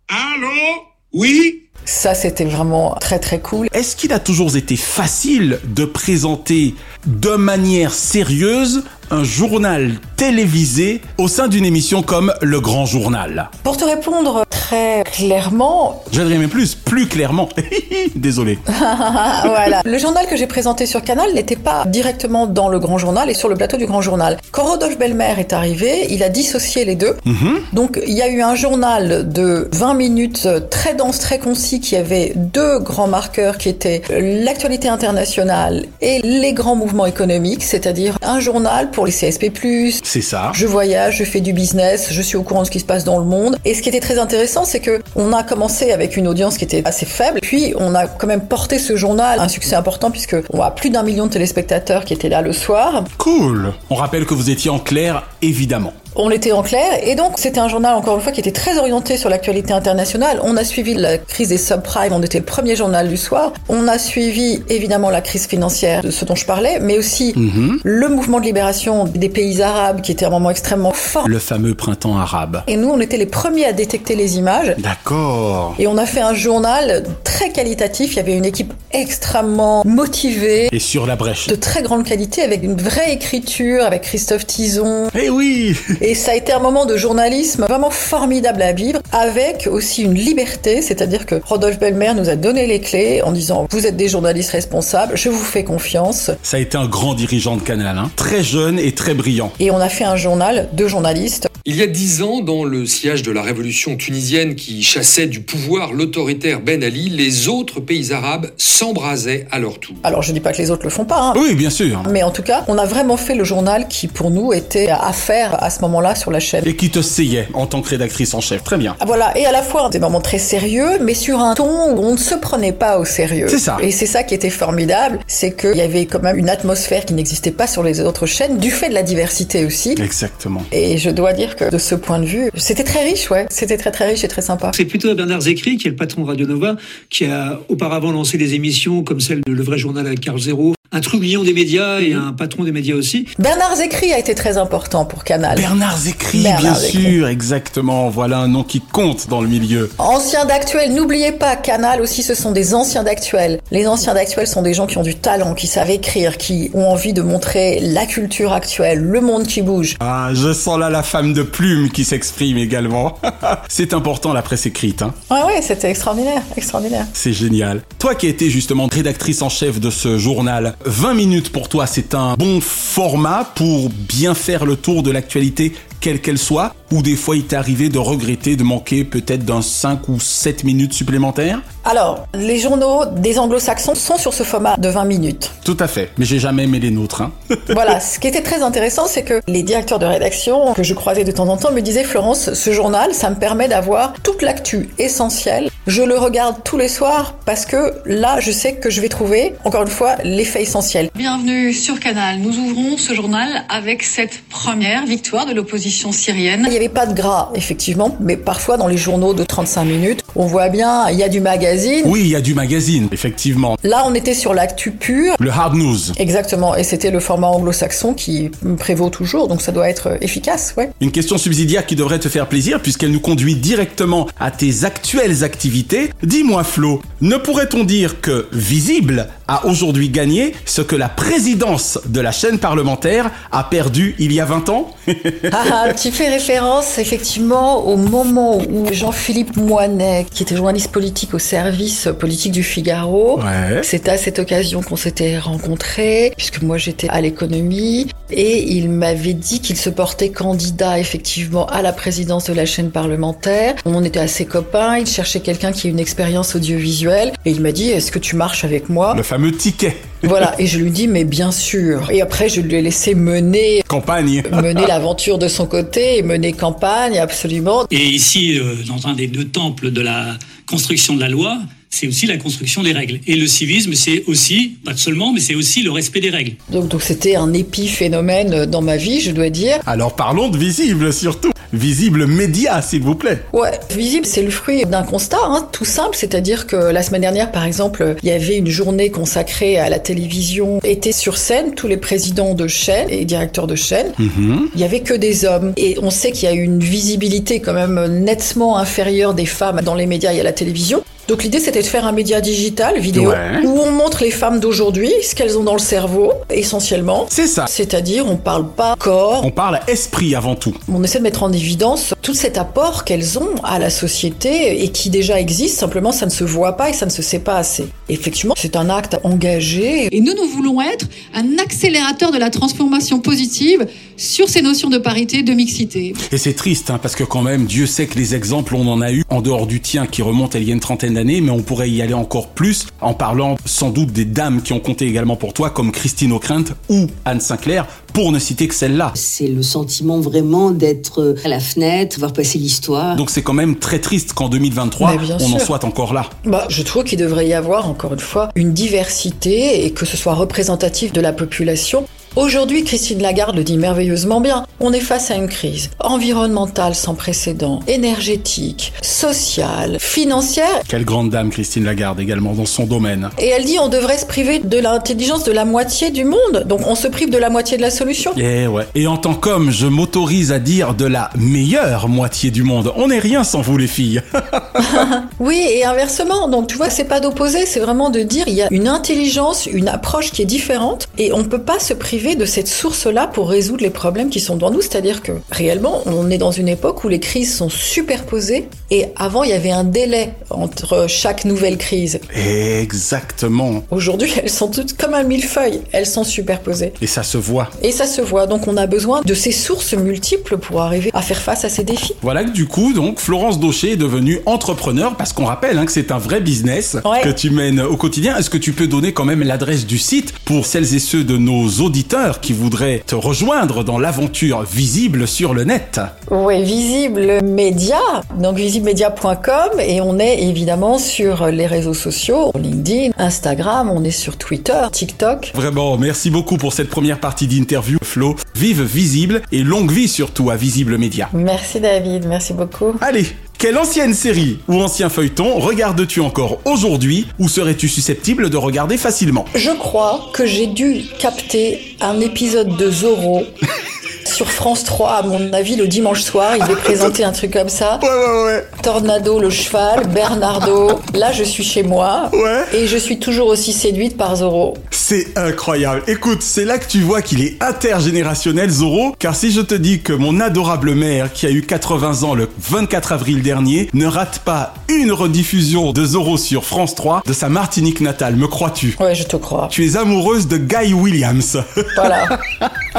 Allô? Oui? Ça, c'était vraiment très très cool. Est-ce qu'il a toujours été facile de présenter de manière sérieuse un journal télévisé au sein d'une émission comme Le Grand Journal Pour te répondre très clairement, Je dirais même plus, plus clairement. Désolé. voilà. Le journal que j'ai présenté sur Canal n'était pas directement dans le Grand Journal et sur le plateau du Grand Journal. Quand Rodolphe Belmer est arrivé, il a dissocié les deux. Mhm. Donc il y a eu un journal de 20 minutes très dense, très concis, qui avait deux grands marqueurs qui étaient l'actualité internationale et les grands mouvements économiques, c'est-à-dire un journal pour les CSP+, C'est ça. je voyage, je fais du business, je suis au courant de ce qui se passe dans le monde. Et ce qui était très intéressant, c'est que on a commencé avec une audience qui était assez faible, puis on a quand même porté ce journal à un succès important puisque on a plus d'un million de téléspectateurs qui étaient là le soir. Cool. On rappelle que vous étiez en clair, évidemment. On était en clair et donc c'était un journal encore une fois qui était très orienté sur l'actualité internationale. On a suivi la crise des subprimes, on était le premier journal du soir. On a suivi évidemment la crise financière de ce dont je parlais, mais aussi Mhm. le mouvement de libération des pays arabes qui était un moment extrêmement fort. Le fameux printemps arabe. Et nous, on était les premiers à détecter les images. D'accord. Et on a fait un journal très qualitatif. Il y avait une équipe extrêmement motivée, Et sur la brèche. de très grande qualité, avec une vraie écriture, avec Christophe Tison. Eh oui Et ça a été un moment de journalisme vraiment formidable à vivre, avec aussi une liberté, c'est-à-dire que Rodolphe Belmer nous a donné les clés en disant vous êtes des journalistes responsables, je vous fais confiance. Ça a été un grand dirigeant de Canal, hein. très jeune et très brillant. Et on a fait un journal de journalistes. Il y a dix ans, dans le sillage de la révolution tunisienne qui chassait du pouvoir l'autoritaire Ben Ali, les autres pays arabes s'embrasaient à leur tour. Alors je dis pas que les autres le font pas, hein. Oui, bien sûr. Mais en tout cas, on a vraiment fait le journal qui, pour nous, était à faire à ce moment-là sur la chaîne. Et qui te seyait en tant que rédactrice en chef. Très bien. Ah, Voilà, et à la fois des moments très sérieux, mais sur un ton où on ne se prenait pas au sérieux. C'est ça. Et c'est ça qui était formidable, c'est qu'il y avait quand même une atmosphère qui n'existait pas sur les autres chaînes, du fait de la diversité aussi. Exactement. Et je dois dire que de ce point de vue, c'était très riche, ouais. C'était très très riche et très sympa. C'est plutôt Bernard Zécry, qui est le patron de Radio Nova, qui a auparavant lancé des émissions comme celle de Le Vrai Journal avec Carl Zéro, un trublion des médias et un patron des médias aussi. Bernard Zécry a été très important pour Canal. Bernard Zécry, Bernard bien Zécry. sûr, exactement. Voilà un nom qui compte dans le milieu. Anciens d'actuel, n'oubliez pas, Canal aussi, ce sont des anciens d'actuel. Les anciens d'actuel sont des gens qui ont du talent, qui savent écrire, qui ont envie de montrer la culture actuelle, le monde qui bouge. Ah, je sens là la femme de plume qui s'exprime également. C'est important la presse écrite, hein. Ouais, ouais, c'était extraordinaire, extraordinaire. C'est génial. Toi qui étais justement rédactrice en chef de ce journal, 20 minutes pour toi, c'est un bon format pour bien faire le tour de l'actualité quelle qu'elle soit, ou des fois il t'est arrivé de regretter de manquer peut-être d'un 5 ou 7 minutes supplémentaires Alors, les journaux des anglo-saxons sont sur ce format de 20 minutes. Tout à fait, mais j'ai jamais aimé les nôtres. Hein. voilà, ce qui était très intéressant, c'est que les directeurs de rédaction que je croisais de temps en temps me disaient Florence, ce journal, ça me permet d'avoir toute l'actu essentielle. Je le regarde tous les soirs parce que là, je sais que je vais trouver, encore une fois, l'effet essentiel. Bienvenue sur Canal. Nous ouvrons ce journal avec cette première victoire de l'opposition syrienne. Il avait pas de gras, effectivement, mais parfois dans les journaux de 35 minutes, on voit bien, il y a du magazine. Oui, il y a du magazine, effectivement. Là, on était sur l'actu pure. Le hard news. Exactement, et c'était le format anglo-saxon qui prévaut toujours, donc ça doit être efficace, ouais. Une question subsidiaire qui devrait te faire plaisir puisqu'elle nous conduit directement à tes actuelles activités. Dis-moi Flo, ne pourrait-on dire que Visible a aujourd'hui gagné ce que la présidence de la chaîne parlementaire a perdu il y a 20 ans? Ah, tu fais référence effectivement au moment où Jean-Philippe Moinet, qui était journaliste politique au service politique du Figaro, Ouais. c'est à cette occasion qu'on s'était rencontrés, puisque moi j'étais à l'économie, et il m'avait dit qu'il se portait candidat effectivement à la présidence de la chaîne parlementaire. On était assez copains, il cherchait quelqu'un qui ait une expérience audiovisuelle. Et il m'a dit, est-ce que tu marches avec moi? Le fameux ticket. Voilà, et je lui dis, mais bien sûr. Et après, je lui ai laissé mener, Campagne. mener l'aventure de son côté, et mener campagne, absolument. Et ici, euh, dans un des deux temples de la construction de la loi, c'est aussi la construction des règles. Et le civisme, c'est aussi, pas seulement, mais c'est aussi le respect des règles. Donc, donc c'était un épiphénomène dans ma vie, je dois dire. Alors parlons de visible surtout. Visible média, s'il vous plaît. Ouais, visible, c'est le fruit d'un constat, hein, tout simple, c'est-à-dire que la semaine dernière, par exemple, il y avait une journée consacrée à la télévision, étaient sur scène tous les présidents de chaînes et directeurs de chaînes. Mhm. Il y avait que des hommes, et on sait qu'il y a une visibilité quand même nettement inférieure des femmes dans les médias et à la télévision. Donc l'idée c'était de faire un média digital, vidéo, Ouais. où on montre les femmes d'aujourd'hui, ce qu'elles ont dans le cerveau, essentiellement. C'est ça. C'est-à-dire on parle pas corps, On parle esprit avant tout. on essaie de mettre en évidence tout cet apport qu'elles ont à la société et qui déjà existe, simplement ça ne se voit pas et ça ne se sait pas assez. Effectivement, c'est un acte engagé. Et nous, nous voulons être un accélérateur de la transformation positive sur ces notions de parité, de mixité. Et c'est triste, hein, parce que quand même, Dieu sait que les exemples, on en a eu en dehors du tien qui remonte à il y a une trentaine d'années, mais on pourrait y aller encore plus en parlant sans doute des dames qui ont compté également pour toi, comme Christine O'Krent ou Anne Sinclair, pour ne citer que celle-là. C'est le sentiment vraiment d'être à la fenêtre, voir passer l'histoire. Donc c'est quand même très triste qu'en 2023, Mais bien on en soit encore là. Bah, je trouve qu'il devrait y avoir, encore une fois, une diversité et que ce soit représentatif de la population. Aujourd'hui, Christine Lagarde le dit merveilleusement bien. On est face à une crise environnementale sans précédent, énergétique, sociale, financière. Quelle grande dame Christine Lagarde également dans son domaine. Et elle dit on devrait se priver de l'intelligence de la moitié du monde. Donc on se prive de la moitié de la solution. Et ouais. Et en tant qu'homme, je m'autorise à dire de la meilleure moitié du monde. On n'est rien sans vous les filles. Oui, et inversement. Donc tu vois, c'est pas d'opposer, c'est vraiment de dire il y a une intelligence, une approche qui est différente et on peut pas se priver de cette source-là pour résoudre les problèmes qui sont devant nous. C'est-à-dire que réellement, on est dans une époque où les crises sont superposées et avant, il y avait un délai entre chaque nouvelle crise. Exactement. Aujourd'hui, elles sont toutes comme un millefeuille, elles sont superposées. Et ça se voit. Et ça se voit, donc on a besoin de ces sources multiples pour arriver à faire face à ces défis. Voilà que du coup, donc, Florence Daucher est devenue entrepreneur parce qu'on rappelle hein, que c'est un vrai business Ouais. que tu mènes au quotidien. Est-ce que tu peux donner quand même l'adresse du site pour celles et ceux de nos auditeurs qui voudraient te rejoindre dans l'aventure visible sur le net Oui, Visible Média, donc visiblemedia.com et on est évidemment sur les réseaux sociaux, LinkedIn, Instagram, on est sur Twitter, TikTok. Vraiment, merci beaucoup pour cette première partie d'interview, Flo. Vive visible et longue vie surtout à Visible Média. Merci David, merci beaucoup. Allez, quelle ancienne série ou ancien feuilleton regardes-tu encore aujourd'hui ou serais-tu susceptible de regarder facilement? Je crois que j'ai dû capter un épisode de Zorro sur France 3, à mon avis, le dimanche soir. Il devait présenter un truc comme ça. Ouais, ouais, ouais. Tornado, le cheval, Bernardo. Là, je suis chez moi. Ouais. Et je suis toujours aussi séduite par Zorro. C'est incroyable. Écoute, c'est là que tu vois qu'il est intergénérationnel, Zoro, car si je te dis que mon adorable mère, qui a eu 80 ans le 24 avril dernier, ne rate pas une rediffusion de Zoro sur France 3 de sa Martinique natale, me crois-tu? Ouais, je te crois. Tu es amoureuse de Guy Williams. Voilà.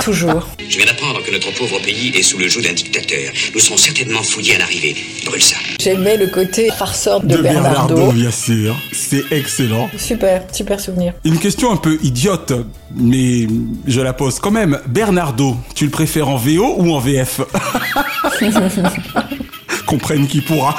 toujours. Je viens d'apprendre que notre pauvre pays est sous le joug d'un dictateur. Nous serons certainement fouillés à l'arrivée. Brûle ça. J'aimais le côté farceur de, de Bernardo. Bernardo, bien sûr. C'est excellent. Super, super souvenir. Une question un peu idiote, mais je la pose quand même. Bernardo, tu le préfères en VO ou en VF Comprenne qui pourra.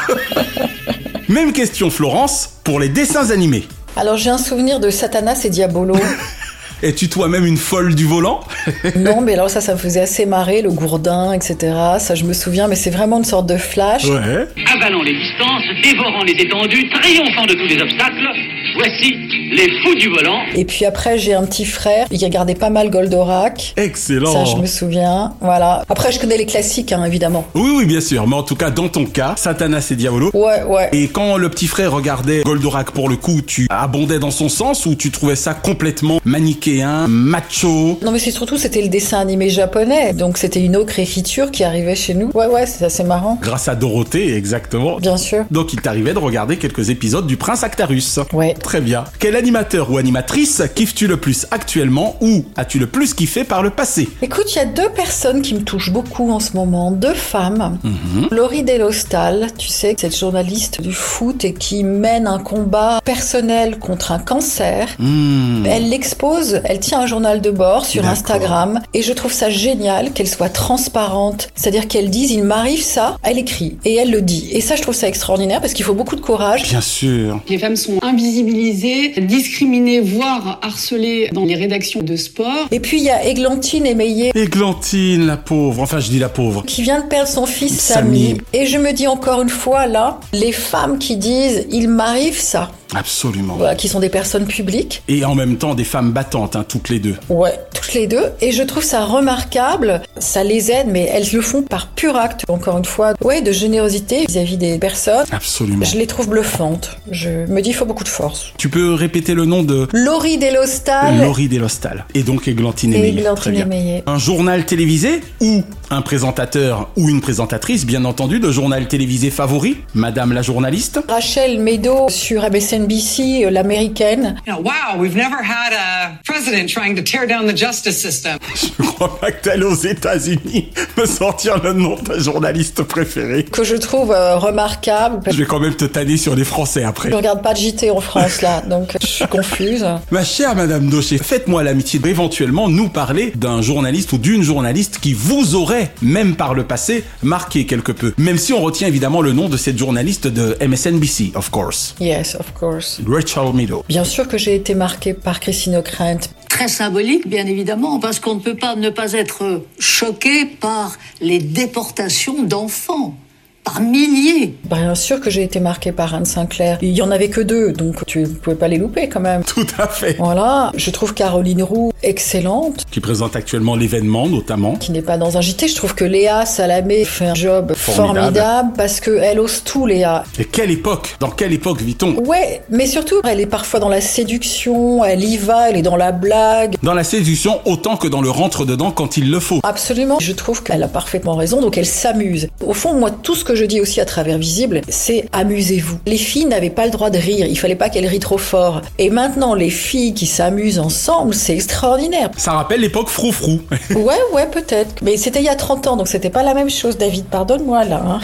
Même question Florence pour les dessins animés. Alors j'ai un souvenir de Satanas et Diabolo. Es-tu toi-même une folle du volant? Non, mais alors ça, ça me faisait assez marrer, le gourdin, etc. Ça, je me souviens, mais c'est vraiment une sorte de flash. Ouais. Avalant les distances, dévorant les étendues, triomphant de tous les obstacles, voici les fous du volant. Et puis après, j'ai un petit frère qui regardait pas mal Goldorak. Excellent. Ça, je me souviens. Voilà. Après, je connais les classiques, hein, évidemment. Oui, oui, bien sûr. Mais en tout cas, dans ton cas, Satanas et Diabolo. Ouais, ouais. Et quand le petit frère regardait Goldorak pour le coup, tu abondais dans son sens ou tu trouvais ça complètement manichéen, macho? Non, mais c'est surtout, c'était le dessin animé japonais. Donc, c'était une autre écriture qui arrivait chez nous. Ouais, ouais, c'est assez marrant. Grâce à Dorothée, exactement. Bien sûr. Donc il t'arrivait de regarder quelques épisodes du Prince Actarus. Ouais, Très bien. Quel animateur ou animatrice kiffes-tu le plus actuellement ou as-tu le plus kiffé par le passé? Écoute, il y a deux personnes qui me touchent beaucoup en ce moment, deux femmes. Mhm. Laurie Delostal, tu sais, cette journaliste du foot et qui mène un combat personnel contre un cancer. Hmm. Elle l'expose, elle tient un journal de bord sur D'accord. Instagram et je trouve ça génial qu'elle soit transparente. C'est-à-dire qu'elle dise il m'arrive ça, elle écrit et elle le dit. Et ça je trouve ça extraordinaire parce qu'il faut beaucoup de courage. Bien sûr. Les femmes sont invisibilisées, discriminées, voire harcelées dans les rédactions de sport. Et puis il y a Églantine Émeillé Églantine, la pauvre. Enfin, je dis la pauvre. qui vient de perdre son fils Samy. Et je me dis encore une fois là, les femmes qui disent il m'arrive ça, Absolument. voilà, qui sont des personnes publiques. Et en même temps, des femmes battantes, hein, toutes les deux. Ouais, toutes les deux. Et je trouve ça remarquable. Ça les aide, mais elles le font par pur acte. Encore une fois, ouais, de générosité vis-à-vis des personnes. Absolument. Je les trouve bluffantes. Je me dis, il faut beaucoup de force. Tu peux répéter le nom de Laurie Delostal. Laurie Delostal. Et donc Églantine Émeillé. Un journal télévisé ou un présentateur ou une présentatrice, bien entendu, de journal télévisé favori Madame la journaliste Rachel Meadow sur MSNBC, euh, l'américaine. Wow, we've never had a president trying to tear down the justice system. Je crois pas que t'allais aux États-Unis me sortir le nom de ta journaliste préférée. Que je trouve euh, remarquable. Je vais quand même te tanner sur les Français après. Je regarde pas de JT en France là, donc je suis confuse. Ma chère Madame Docher, faites-moi l'amitié d'éventuellement nous parler d'un journaliste ou d'une journaliste qui vous aurait, même par le passé, marqué quelque peu. Même si on retient évidemment le nom de cette journaliste de MSNBC, of course. Yes, of course. Rachel Meadow. Bien sûr que j'ai été marquée par Christine O'Krent. Très symbolique, bien évidemment, parce qu'on ne peut pas ne pas être choqué par les déportations d'enfants, par milliers. Bien sûr que j'ai été marquée par Anne Sinclair. Il y en avait que deux, donc tu ne pouvais pas les louper quand même. Tout à fait. Voilà, je trouve Caroline Roux excellente, Qui présente actuellement l'événement notamment. qui n'est pas dans un JT. Je trouve que Léa Salamé fait un job Formidable. formidable, parce qu'elle ose tout, Léa. Et quelle époque? Dans quelle époque vit-on? Ouais, mais surtout, elle est parfois dans la séduction, elle y va, elle est dans la blague. Dans la séduction autant que dans le rentre-dedans quand il le faut. Absolument. Je trouve qu'elle a parfaitement raison, donc elle s'amuse. Au fond, moi, tout ce que je dis aussi à travers Visible, c'est amusez-vous. Les filles n'avaient pas le droit de rire, il fallait pas qu'elles rient trop fort. Et maintenant, les filles qui s'amusent ensemble, c'est extraordinaire. Ça rappelle l'époque froufrou. Ouais, ouais, peut-être. Mais c'était il y a 30 ans, donc c'était pas la même chose, David. Pardonne-moi, là. hein.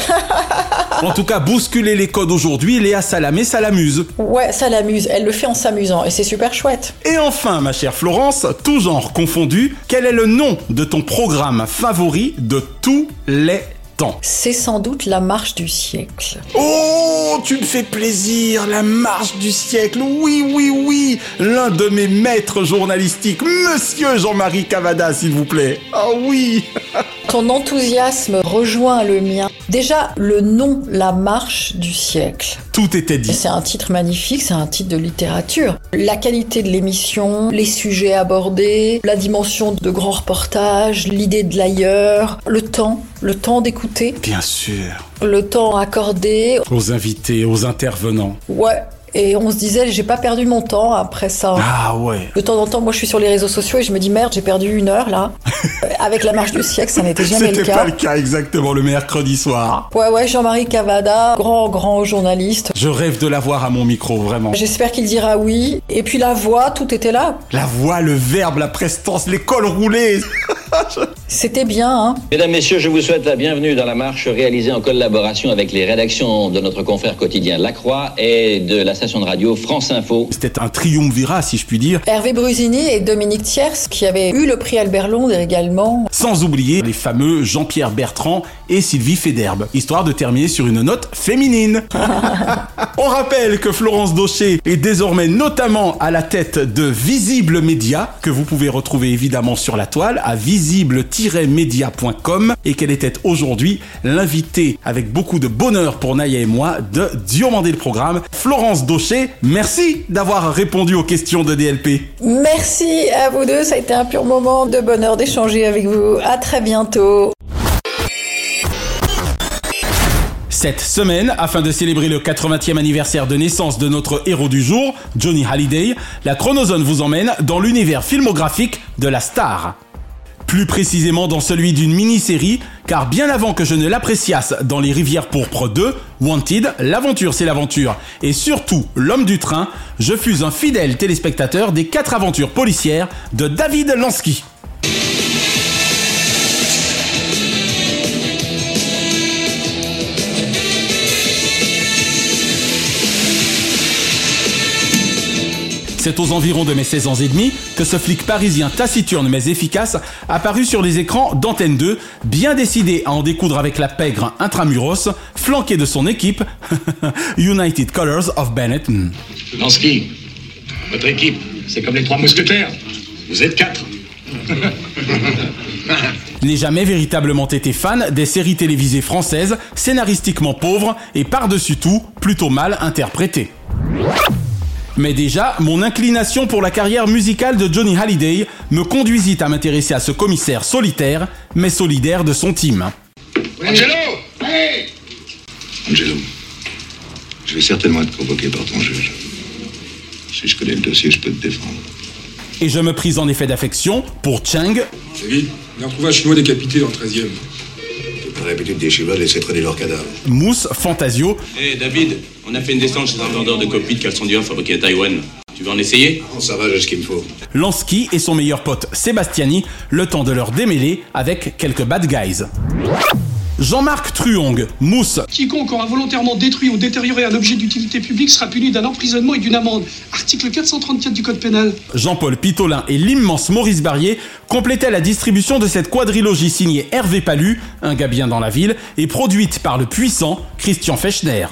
en tout cas, bousculer les codes aujourd'hui, Léa Salamé, ça l'amuse. Ouais, ça l'amuse. Elle le fait en s'amusant, et c'est super chouette. Et enfin, ma chère Florence, tout genre confondu, quel est le nom de ton programme favori de tous les temps C'est sans doute la marche du siècle. Oh, tu me fais plaisir, la marche du siècle. Oui, oui, oui. L'un de mes maîtres journalistiques, Monsieur Jean-Marie Cavada, s'il vous plaît. Ah oui. Ton enthousiasme rejoint le mien. Déjà, le nom La marche du siècle. Tout était dit. C'est un titre magnifique, c'est un titre de littérature. La qualité de l'émission, les sujets abordés, la dimension de grands reportages, l'idée de l'ailleurs, le temps, le temps d'écouter, Bien sûr. le temps accordé. Aux invités, aux intervenants. Ouais. Et on se disait, j'ai pas perdu mon temps après ça. Ah ouais. De temps en temps, moi je suis sur les réseaux sociaux et je me dis merde, j'ai perdu une heure là. Avec la marche du siècle, ça n'était jamais le C'était cas. pas le cas exactement le mercredi soir. Ouais, ouais, Jean-Marie Cavada, grand, grand journaliste. Je rêve de l'avoir à mon micro, vraiment. J'espère qu'il dira oui. Et puis la voix, tout était là. La voix, le verbe, la prestance, les cols roulés. C'était bien, hein. Mesdames, Messieurs, je vous souhaite la bienvenue dans la marche réalisée en collaboration avec les rédactions de notre confrère quotidien La Croix et de la station de radio France Info. C'était un triumvirat, si je puis dire. Hervé Brusini et Dominique Thiers, qui avaient eu le prix Albert Londres également. Sans oublier les fameux Jean-Pierre Bertrand et Sylvie Féderbe, histoire de terminer sur une note féminine. On rappelle que Florence Daucher est désormais notamment à la tête de Visible Média, que vous pouvez retrouver évidemment sur la toile à visible-média.com et qu'elle était aujourd'hui l'invitée avec beaucoup de bonheur pour Naya et moi de Diomandé le programme. Florence Daucher, merci d'avoir répondu aux questions de DLP. Merci à vous deux, ça a été un pur moment de bonheur d'échanger avec vous. À très bientôt. Cette semaine, afin de célébrer le 80e anniversaire de naissance de notre héros du jour, Johnny Hallyday, la Chronozone vous emmène dans l'univers filmographique de la star. Plus précisément dans celui d'une mini-série, car bien avant que je ne l'appréciasse dans Les Rivières Pourpres 2, Wanted, L'aventure c'est l'aventure, et surtout L'homme du train, je fus un fidèle téléspectateur des quatre aventures policières de David Lansky. C'est aux environs de mes 16 ans et demi que ce flic parisien taciturne mais efficace apparut sur les écrans d'Antenne 2, bien décidé à en découdre avec la pègre intramuros, flanqué de son équipe United Colors of Benetton. Lansky, votre équipe, c'est comme les trois mousquetaires. Vous êtes quatre. N'ai jamais véritablement été fan des séries télévisées françaises, scénaristiquement pauvres et par-dessus tout plutôt mal interprétées. Mais déjà, mon inclination pour la carrière musicale de Johnny Hallyday me conduisit à m'intéresser à ce commissaire solitaire, mais solidaire de son team. Angelo Angelo, je vais certainement être convoqué par ton juge. Si je connais le dossier, je peux te défendre. Et je me pris en effet d'affection pour Chang, David, on a retrouvé un chinois décapité dans le 13 l'habitude des Chinois de laisser traîner leurs cadavres. Mousse Fantasio, Hé David, on a fait une descente chez un vendeur de cockpit de caleçon d'hiver fabriqué à Taïwan. Tu veux en essayer? Non, ça va, j'ai ce qu'il me faut. Lansky et son meilleur pote Sébastiani, le temps de leur démêler avec quelques bad guys. Jean-Marc Truong, Mousse, Quiconque aura volontairement détruit ou détérioré un objet d'utilité publique sera puni d'un emprisonnement et d'une amende. Article 434 du Code pénal. Jean-Paul Pitolin et l'immense Maurice Barrier complétaient la distribution de cette quadrilogie signée Hervé Palu, un gars bien dans la ville, et produite par le puissant Christian Fechner.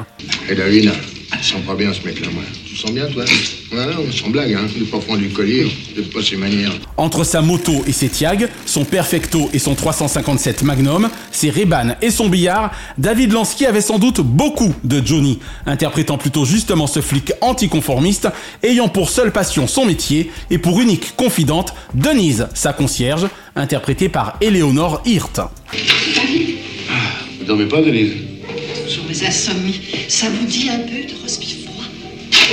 Hé David, tu sens pas bien ce mec-là, moi. Tu sens bien, toi Ouais, non, sans blague, hein. De pas prendre du collier, de pas ses manières. Entre sa moto et ses Tiag, son Perfecto et son 357 Magnum, ses Ray-Ban et son billard, David Lansky avait sans doute beaucoup de Johnny, interprétant plutôt justement ce flic anticonformiste, ayant pour seule passion son métier et pour unique confidente Denise, sa concierge, interprétée par Eleonore Hirt. Vous dormez pas, Denise? Toujours mes insomnies. Ça vous dit un peu de froid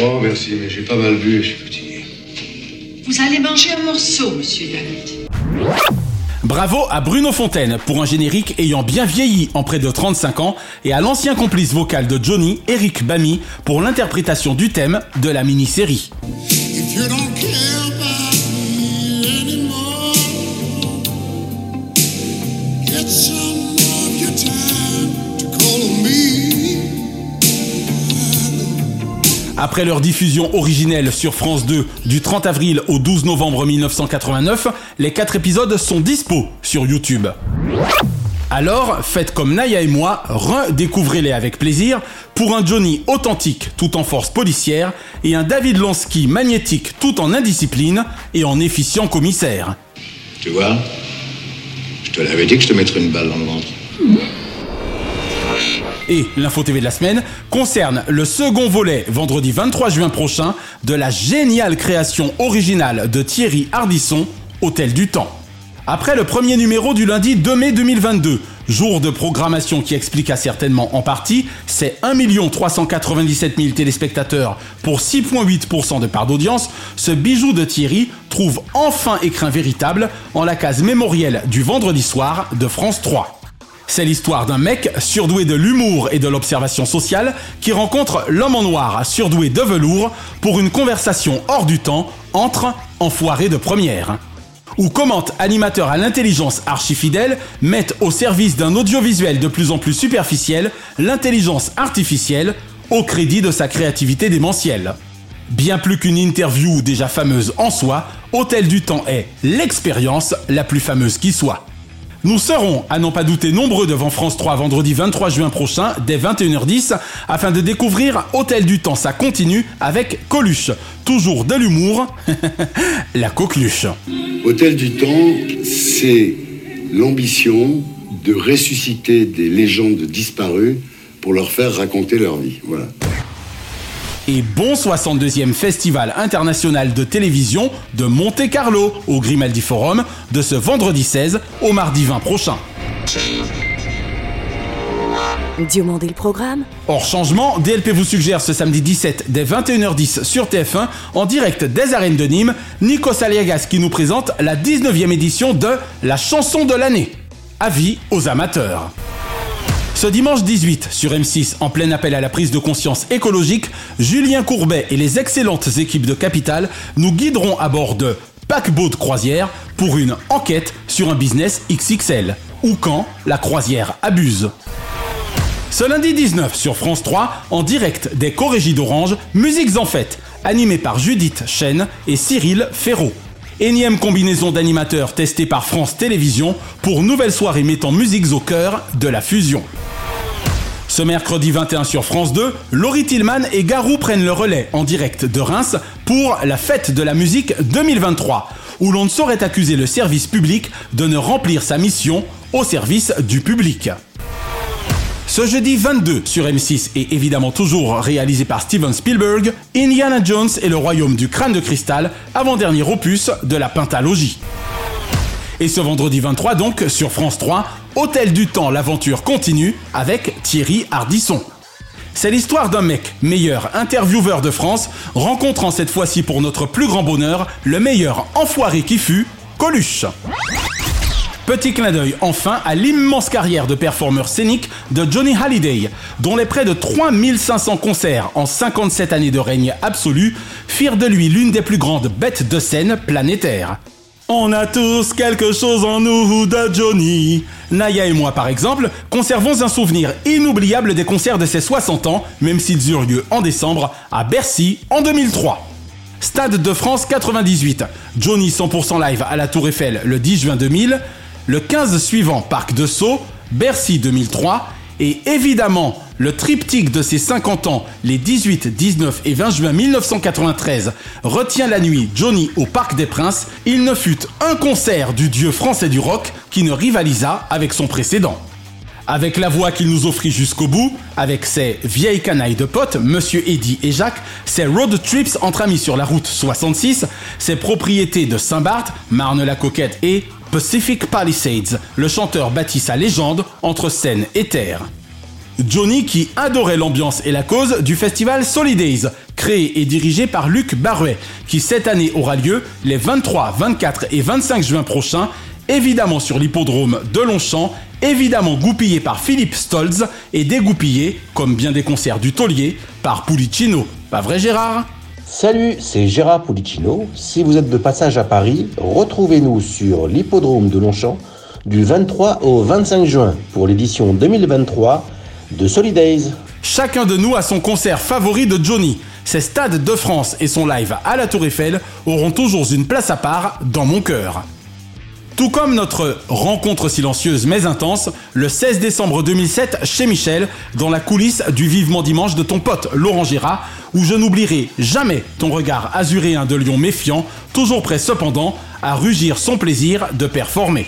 Oh, merci, mais j'ai pas mal bu et je suis fatigué. Vous allez manger un morceau, monsieur David. Bravo à Bruno Fontaine pour un générique ayant bien vieilli en près de 35 ans et à l'ancien complice vocal de Johnny, Eric Bamy, pour l'interprétation du thème de la mini-série. If you don't care Après leur diffusion originelle sur France 2 du 30 avril au 12 novembre 1989, les quatre épisodes sont dispo sur YouTube. Alors, faites comme Naya et moi, redécouvrez-les avec plaisir pour un Johnny authentique tout en force policière et un David Lansky magnétique tout en indiscipline et en efficient commissaire. Tu vois Je te l'avais dit que je te mettrais une balle dans le ventre. Et l'info TV de la semaine concerne le second volet vendredi 23 juin prochain de la géniale création originale de Thierry Ardisson, Hôtel du Temps. Après le premier numéro du lundi 2 mai 2022, jour de programmation qui expliqua certainement en partie ces 1 397 000 téléspectateurs pour 6,8% de part d'audience, ce bijou de Thierry trouve enfin écrin véritable en la case mémorielle du vendredi soir de France 3. C'est l'histoire d'un mec surdoué de l'humour et de l'observation sociale qui rencontre l'homme en noir surdoué de velours pour une conversation hors du temps entre enfoirés de première. Ou comment animateurs à l'intelligence archifidèle mettent au service d'un audiovisuel de plus en plus superficiel l'intelligence artificielle au crédit de sa créativité démentielle. Bien plus qu'une interview déjà fameuse en soi, Hôtel du Temps est l'expérience la plus fameuse qui soit. Nous serons, à n'en pas douter, nombreux devant France 3 vendredi 23 juin prochain, dès 21h10, afin de découvrir Hôtel du Temps, ça continue avec Coluche. Toujours de l'humour, la coqueluche. Hôtel du Temps, c'est l'ambition de ressusciter des légendes disparues pour leur faire raconter leur vie. Voilà. Et bon 62e Festival international de télévision de Monte Carlo au Grimaldi Forum de ce vendredi 16 au mardi 20 prochain. Diomandé le programme Hors changement, DLP vous suggère ce samedi 17 dès 21h10 sur TF1 en direct des arènes de Nîmes, Nikos Aliagas qui nous présente la 19e édition de La chanson de l'année. Avis aux amateurs. Ce dimanche 18 sur M6, en plein appel à la prise de conscience écologique, Julien Courbet et les excellentes équipes de Capital nous guideront à bord de paquebot de croisière pour une enquête sur un business XXL. Ou quand la croisière abuse. Ce lundi 19 sur France 3, en direct des Corégies d'Orange, Musiques en fête, animé par Judith Chen et Cyril Ferraud. Énième combinaison d'animateurs testée par France Télévisions pour nouvelle soirée mettant musiques au cœur de la fusion. Ce mercredi 21 sur France 2, Laurie Tillman et Garou prennent le relais en direct de Reims pour la fête de la musique 2023, où l'on ne saurait accuser le service public de ne remplir sa mission au service du public. Ce jeudi 22 sur M6 et évidemment toujours réalisé par Steven Spielberg, Indiana Jones et le royaume du crâne de cristal, avant-dernier opus de la pentalogie. Et ce vendredi 23 donc sur France 3, Hôtel du Temps, l'aventure continue avec Thierry Hardisson. C'est l'histoire d'un mec, meilleur intervieweur de France, rencontrant cette fois-ci pour notre plus grand bonheur le meilleur enfoiré qui fut, Coluche. Petit clin d'œil enfin à l'immense carrière de performeur scénique de Johnny Hallyday, dont les près de 3500 concerts en 57 années de règne absolu firent de lui l'une des plus grandes bêtes de scène planétaires. On a tous quelque chose en nous de Johnny. Naya et moi, par exemple, conservons un souvenir inoubliable des concerts de ses 60 ans, même s'ils eurent lieu en décembre à Bercy en 2003. Stade de France 98. Johnny 100% live à la Tour Eiffel le 10 juin 2000. Le 15 suivant, Parc de Sceaux, Bercy 2003. Et évidemment, le triptyque de ses 50 ans, les 18, 19 et 20 juin 1993, retient la nuit Johnny au Parc des Princes. Il ne fut un concert du dieu français du rock qui ne rivalisa avec son précédent. Avec la voix qu'il nous offrit jusqu'au bout, avec ses vieilles canailles de potes, Monsieur Eddy et Jacques, ses road trips entre amis sur la route 66, ses propriétés de Saint-Barth, Marne-la-Coquette et Pacific Palisades, le chanteur bâtit sa légende entre scène et terre. Johnny qui adorait l'ambiance et la cause du festival Solidays, créé et dirigé par Luc Barruet, qui cette année aura lieu les 23, 24 et 25 juin prochains, évidemment sur l'hippodrome de Longchamp, évidemment goupillé par Philippe Stolz et dégoupillé, comme bien des concerts du taulier, par Pulicino. Pas vrai Gérard? Salut, c'est Gérard Pulicino. Si vous êtes de passage à Paris, retrouvez-nous sur l'hippodrome de Longchamp du 23 au 25 juin pour l'édition 2023 de Solidays. Chacun de nous a son concert favori de Johnny. Ses stades de France et son live à la Tour Eiffel auront toujours une place à part dans mon cœur. Tout comme notre rencontre silencieuse mais intense, le 16 décembre 2007 chez Michel, dans la coulisse du Vivement Dimanche de ton pote Laurent Gérard, où je n'oublierai jamais ton regard azuréen de lion méfiant, toujours prêt cependant à rugir son plaisir de performer.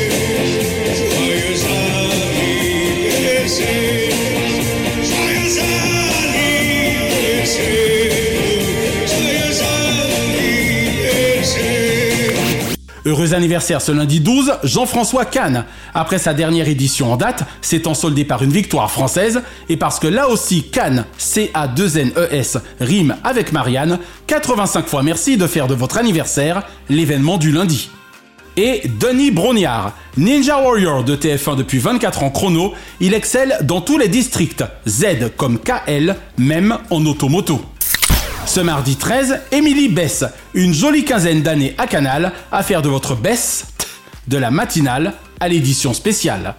Anniversaire ce lundi 12, Jean-François Kahn. Après sa dernière édition en date, s'étant soldé par une victoire française, et parce que là aussi Kahn, C-A-2-N-E-S, rime avec Marianne, 85 fois merci de faire de votre anniversaire l'événement du lundi. Et Denis Brognard, Ninja Warrior de TF1 depuis 24 ans chrono, il excelle dans tous les districts, Z comme KL, même en automoto. Ce mardi 13, Émilie Bess, une jolie quinzaine d'années à Canal, à faire de votre best de la matinale à l'édition spéciale.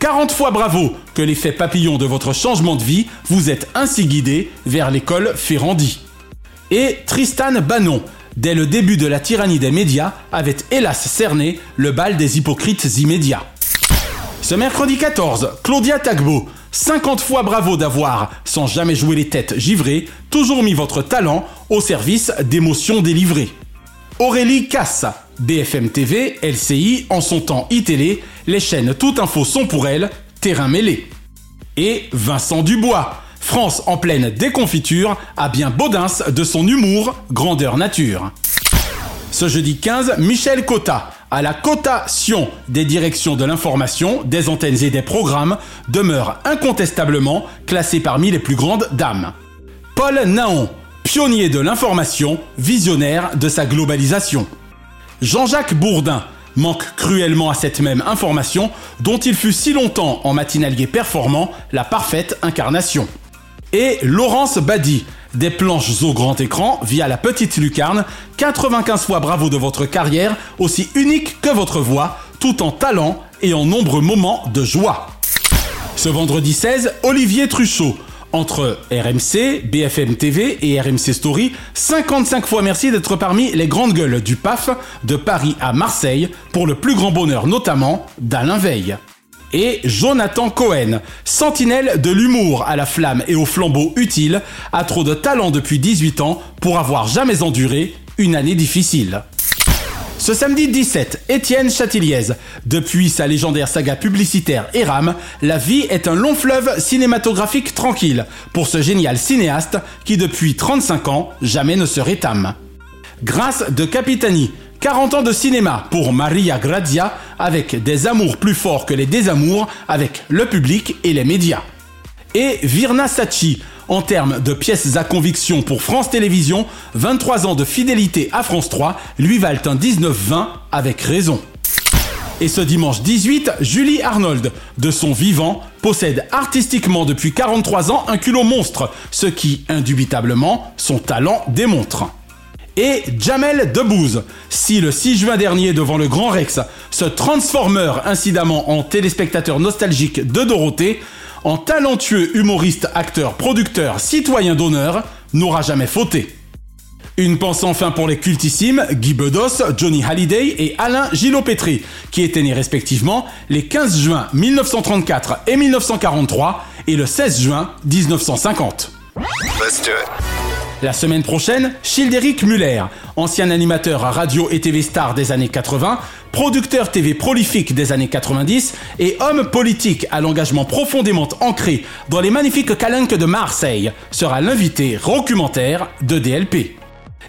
40 fois bravo que l'effet papillon de votre changement de vie vous êtes ainsi guidé vers l'école Ferrandi. Et Tristan Bannon, dès le début de la tyrannie des médias, avait hélas cerné le bal des hypocrites immédiats. Ce mercredi 14, Claudia Tagbo, 50 fois bravo d'avoir, sans jamais jouer les têtes givrées, toujours mis votre talent au service d'émotions délivrées. Aurélie Casse, BFM TV, LCI, en son temps iTélé, les chaînes Tout Info sont pour elle, terrain mêlé. Et Vincent Dubois, France en pleine déconfiture, a bien Baudins de son humour, grandeur nature. Ce jeudi 15, Michel Cotta, à la cotation des directions de l'information, des antennes et des programmes, demeure incontestablement classé parmi les plus grandes dames. Paul Naon, pionnier de l'information, visionnaire de sa globalisation. Jean-Jacques Bourdin manque cruellement à cette même information dont il fut si longtemps en matinalier performant la parfaite incarnation. Et Laurence Badi, des planches au grand écran via la petite lucarne, 95 fois bravo de votre carrière, aussi unique que votre voix, tout en talent et en nombreux moments de joie. Ce vendredi 16, Olivier Truchot, entre RMC, BFM TV et RMC Story, 55 fois merci d'être parmi les grandes gueules du PAF de Paris à Marseille pour le plus grand bonheur notamment d'Alain Veil. Et Jonathan Cohen, sentinelle de l'humour à la flamme et au flambeau utile, a trop de talent depuis 18 ans pour avoir jamais enduré une année difficile. Ce samedi 17, Étienne Chatiliez. Depuis sa légendaire saga publicitaire Eram, la vie est un long fleuve cinématographique tranquille pour ce génial cinéaste qui depuis 35 ans jamais ne se rétame. Grâce de Capitani, 40 ans de cinéma pour Maria Grazia avec des amours plus forts que les désamours avec le public et les médias. Et Virna Sachi, en termes de pièces à conviction pour France Télévisions, 23 ans de fidélité à France 3 lui valent un 19-20 avec raison. Et ce dimanche 18, Julie Arnold, de son vivant, possède artistiquement depuis 43 ans un culot monstre, ce qui, indubitablement, son talent démontre. Et Jamel Debbouze, si le 6 juin dernier devant le Grand Rex, ce transformer incidemment en téléspectateur nostalgique de Dorothée, en talentueux humoriste, acteur, producteur, citoyen d'honneur, n'aura jamais fauté. Une pensée enfin pour les cultissimes Guy Bedos, Johnny Hallyday et Alain Gillot-Pétry, qui étaient nés respectivement les 15 juin 1934 et 1943 et le 16 juin 1950. La semaine prochaine, Childéric Muller, ancien animateur à radio et TV star des années 80, producteur TV prolifique des années 90 et homme politique à l'engagement profondément ancré dans les magnifiques calanques de Marseille, sera l'invité documentaire de DLP.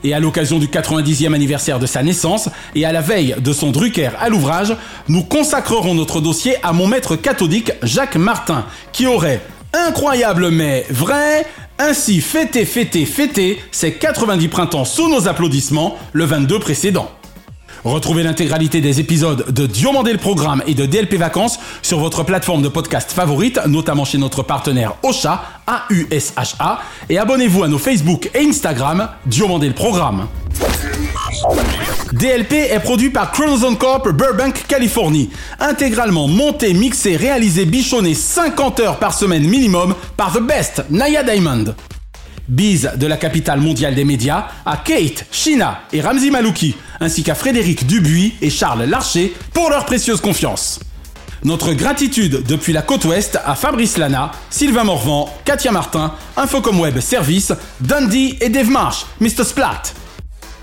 Et à l'occasion du 90e anniversaire de sa naissance et à la veille de son Drucker à l'ouvrage, nous consacrerons notre dossier à mon maître catholique Jacques Martin, qui aurait, incroyable mais vrai, ainsi fêté, fêté, fêté ses 90 printemps sous nos applaudissements le 22 précédent. Retrouvez l'intégralité des épisodes de Diomandé le Programme et de DLP Vacances sur votre plateforme de podcast favorite, notamment chez notre partenaire Ocha, A-U-S-H-A, et abonnez-vous à nos Facebook et Instagram Diomandé le Programme. DLP est produit par Chronozone Corp Burbank, Californie. Intégralement monté, mixé, réalisé, bichonné 50 heures par semaine minimum par The Best, Naya Diamond. Bise de la capitale mondiale des médias à Kate, Shina et Ramzi Malouki, ainsi qu'à Frédéric Dubuis et Charles Larcher pour leur précieuse confiance. Notre gratitude depuis la côte ouest à Fabrice Lana, Sylvain Morvan, Katia Martin, Infocom Web Service, Dundee et Dave Marsh, Mr. Splat.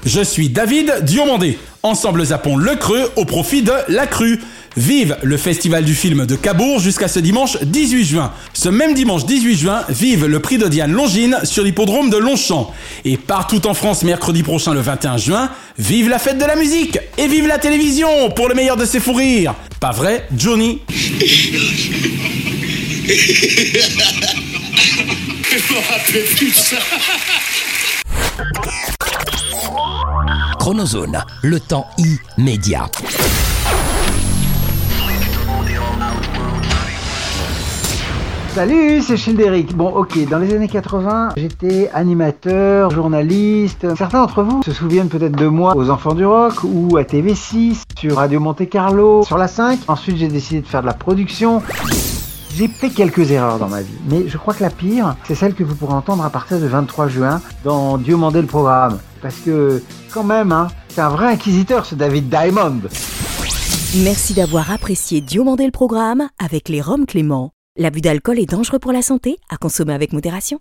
Je suis David Diomandé. Ensemble zappons le creux au profit de la crue. Vive le festival du film de Cabourg jusqu'à ce dimanche 18 juin. Ce même dimanche 18 juin, vive le prix de Diane Longine sur l'hippodrome de Longchamp. Et partout en France mercredi prochain le 21 juin, vive la fête de la musique et vive la télévision pour le meilleur de ses fous rires. Pas vrai, Johnny? Chronozone, le temps immédiat. Salut, c'est Childéric. Bon, ok, dans les années 80, j'étais animateur, journaliste. Certains d'entre vous se souviennent peut-être de moi aux Enfants du Rock ou à TV6, sur Radio Monte Carlo, sur la 5. Ensuite, j'ai décidé de faire de la production. J'ai fait quelques erreurs dans ma vie, mais je crois que la pire, c'est celle que vous pourrez entendre à partir du 23 juin dans Dieu mandait le programme. Parce que, quand même, hein, c'est un vrai inquisiteur ce David Diamond. Merci d'avoir apprécié Diomandé le programme avec les Roms Clément. L'abus d'alcool est dangereux pour la santé, à consommer avec modération.